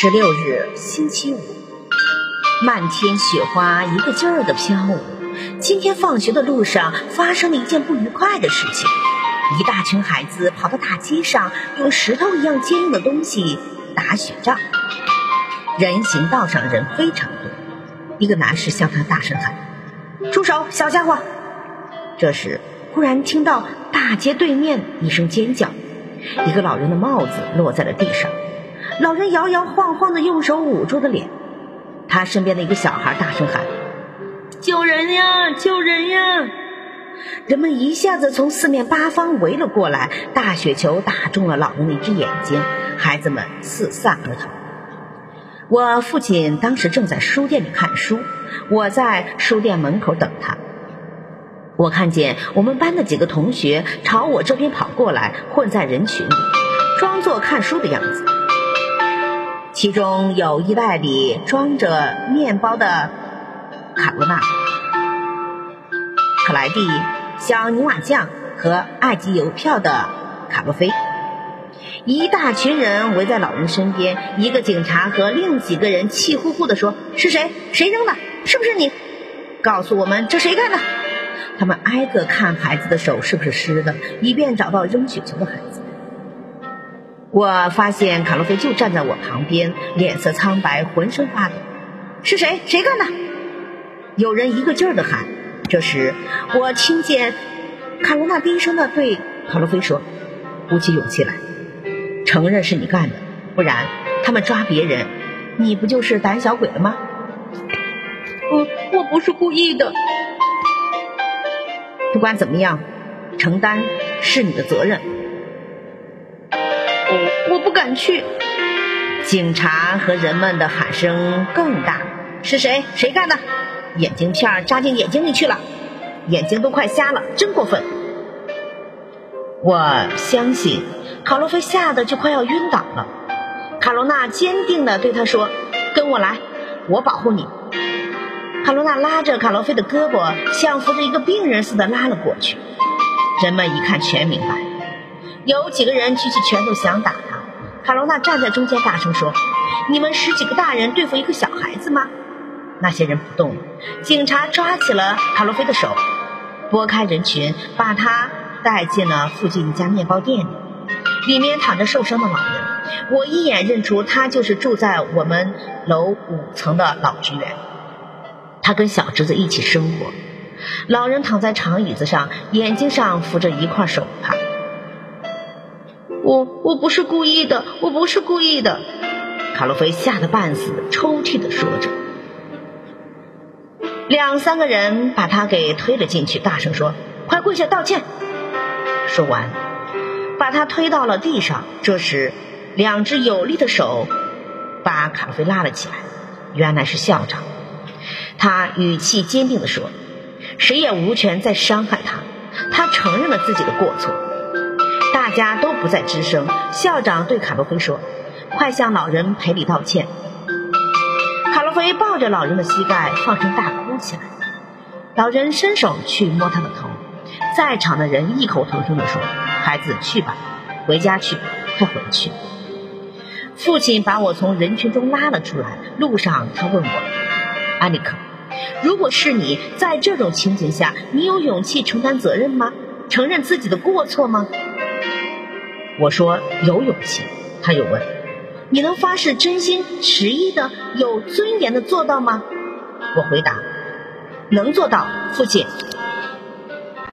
十六日，星期五，漫天雪花一个劲儿的飘舞。今天放学的路上发生了一件不愉快的事情，一大群孩子跑到大街上，用石头一样坚硬的东西打雪仗。人行道上人非常多，一个男士向他大声喊：“住手，小家伙！”这时，忽然听到大街对面一声尖叫，一个老人的帽子落在了地上。老人摇摇晃晃的，用手捂住了脸。他身边的一个小孩大声喊：“救人呀！救人呀！”人们一下子从四面八方围了过来，大雪球打中了老人的一只眼睛，孩子们四散而逃。我父亲当时正在书店里看书，我在书店门口等他。我看见我们班的几个同学朝我这边跑过来，混在人群里，装作看书的样子。其中有衣袋里装着面包的卡罗娜、克莱蒂、小泥瓦匠和埃及邮票的卡洛菲。一大群人围在老人身边，一个警察和另几个人气呼呼地说：“是谁？谁扔的？是不是你？告诉我们，这谁干的？”他们挨个看孩子的手是不是湿的，以便找到扔雪球的孩子。我发现卡洛菲就站在我旁边，脸色苍白，浑身发抖。是谁？谁干的？有人一个劲儿的喊。这时，我听见卡罗娜低声的对卡洛菲说：“鼓起勇气来，承认是你干的，不然他们抓别人，你不就是胆小鬼了吗？”我我不是故意的。不管怎么样，承担是你的责任。我我不敢去。警察和人们的喊声更大。是谁？谁干的？眼镜片扎进眼睛里去了，眼睛都快瞎了，真过分！我相信卡洛菲吓得就快要晕倒了。卡罗娜坚定地对他说：“跟我来，我保护你。”卡罗娜拉着卡洛菲的胳膊，像扶着一个病人似的拉了过去。人们一看，全明白。有几个人举起拳头想打他，卡罗娜站在中间大声说：“你们十几个大人对付一个小孩子吗？”那些人不动了。警察抓起了卡洛菲的手，拨开人群，把他带进了附近一家面包店里。里面躺着受伤的老人，我一眼认出他就是住在我们楼五层的老职员。他跟小侄子一起生活。老人躺在长椅子上，眼睛上扶着一块手帕。我我不是故意的，我不是故意的。卡洛菲吓得半死，抽泣的说着。两三个人把他给推了进去，大声说：“快跪下道歉！”说完，把他推到了地上。这时，两只有力的手把卡洛菲拉了起来。原来是校长。他语气坚定的说：“谁也无权再伤害他。他承认了自己的过错。”大家都不再吱声。校长对卡洛菲说：“快向老人赔礼道歉。”卡洛菲抱着老人的膝盖，放声大哭起来。老人伸手去摸他的头，在场的人异口同声地说：“孩子，去吧，回家去，快回去。”父亲把我从人群中拉了出来。路上，他问我：“安妮克，如果是你在这种情景下，你有勇气承担责任吗？承认自己的过错吗？”我说有勇气，他又问：“你能发誓真心实意的、有尊严的做到吗？”我回答：“能做到，父亲。”